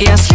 Yes.